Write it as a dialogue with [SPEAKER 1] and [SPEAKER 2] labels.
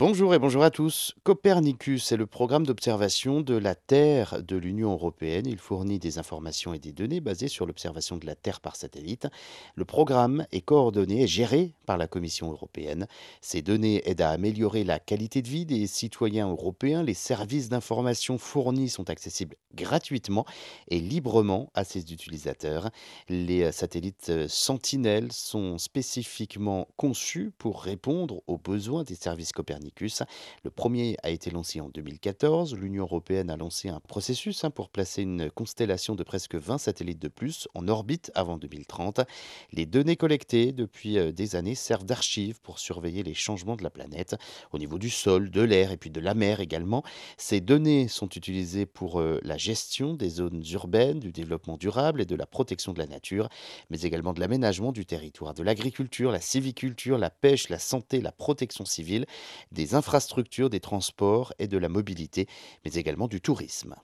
[SPEAKER 1] Bonjour et bonjour à tous. Copernicus est le programme d'observation de la Terre de l'Union européenne. Il fournit des informations et des données basées sur l'observation de la Terre par satellite. Le programme est coordonné et géré par la Commission européenne. Ces données aident à améliorer la qualité de vie des citoyens européens. Les services d'information fournis sont accessibles gratuitement et librement à ses utilisateurs. Les satellites Sentinelle sont spécifiquement conçus pour répondre aux besoins des services Copernicus le premier a été lancé en 2014. L'Union européenne a lancé un processus hein, pour placer une constellation de presque 20 satellites de plus en orbite avant 2030. Les données collectées depuis euh, des années servent d'archives pour surveiller les changements de la planète au niveau du sol, de l'air et puis de la mer également. Ces données sont utilisées pour euh, la gestion des zones urbaines, du développement durable et de la protection de la nature, mais également de l'aménagement du territoire, de l'agriculture, la civiculture, la pêche, la santé, la protection civile des infrastructures, des transports et de la mobilité, mais également du tourisme.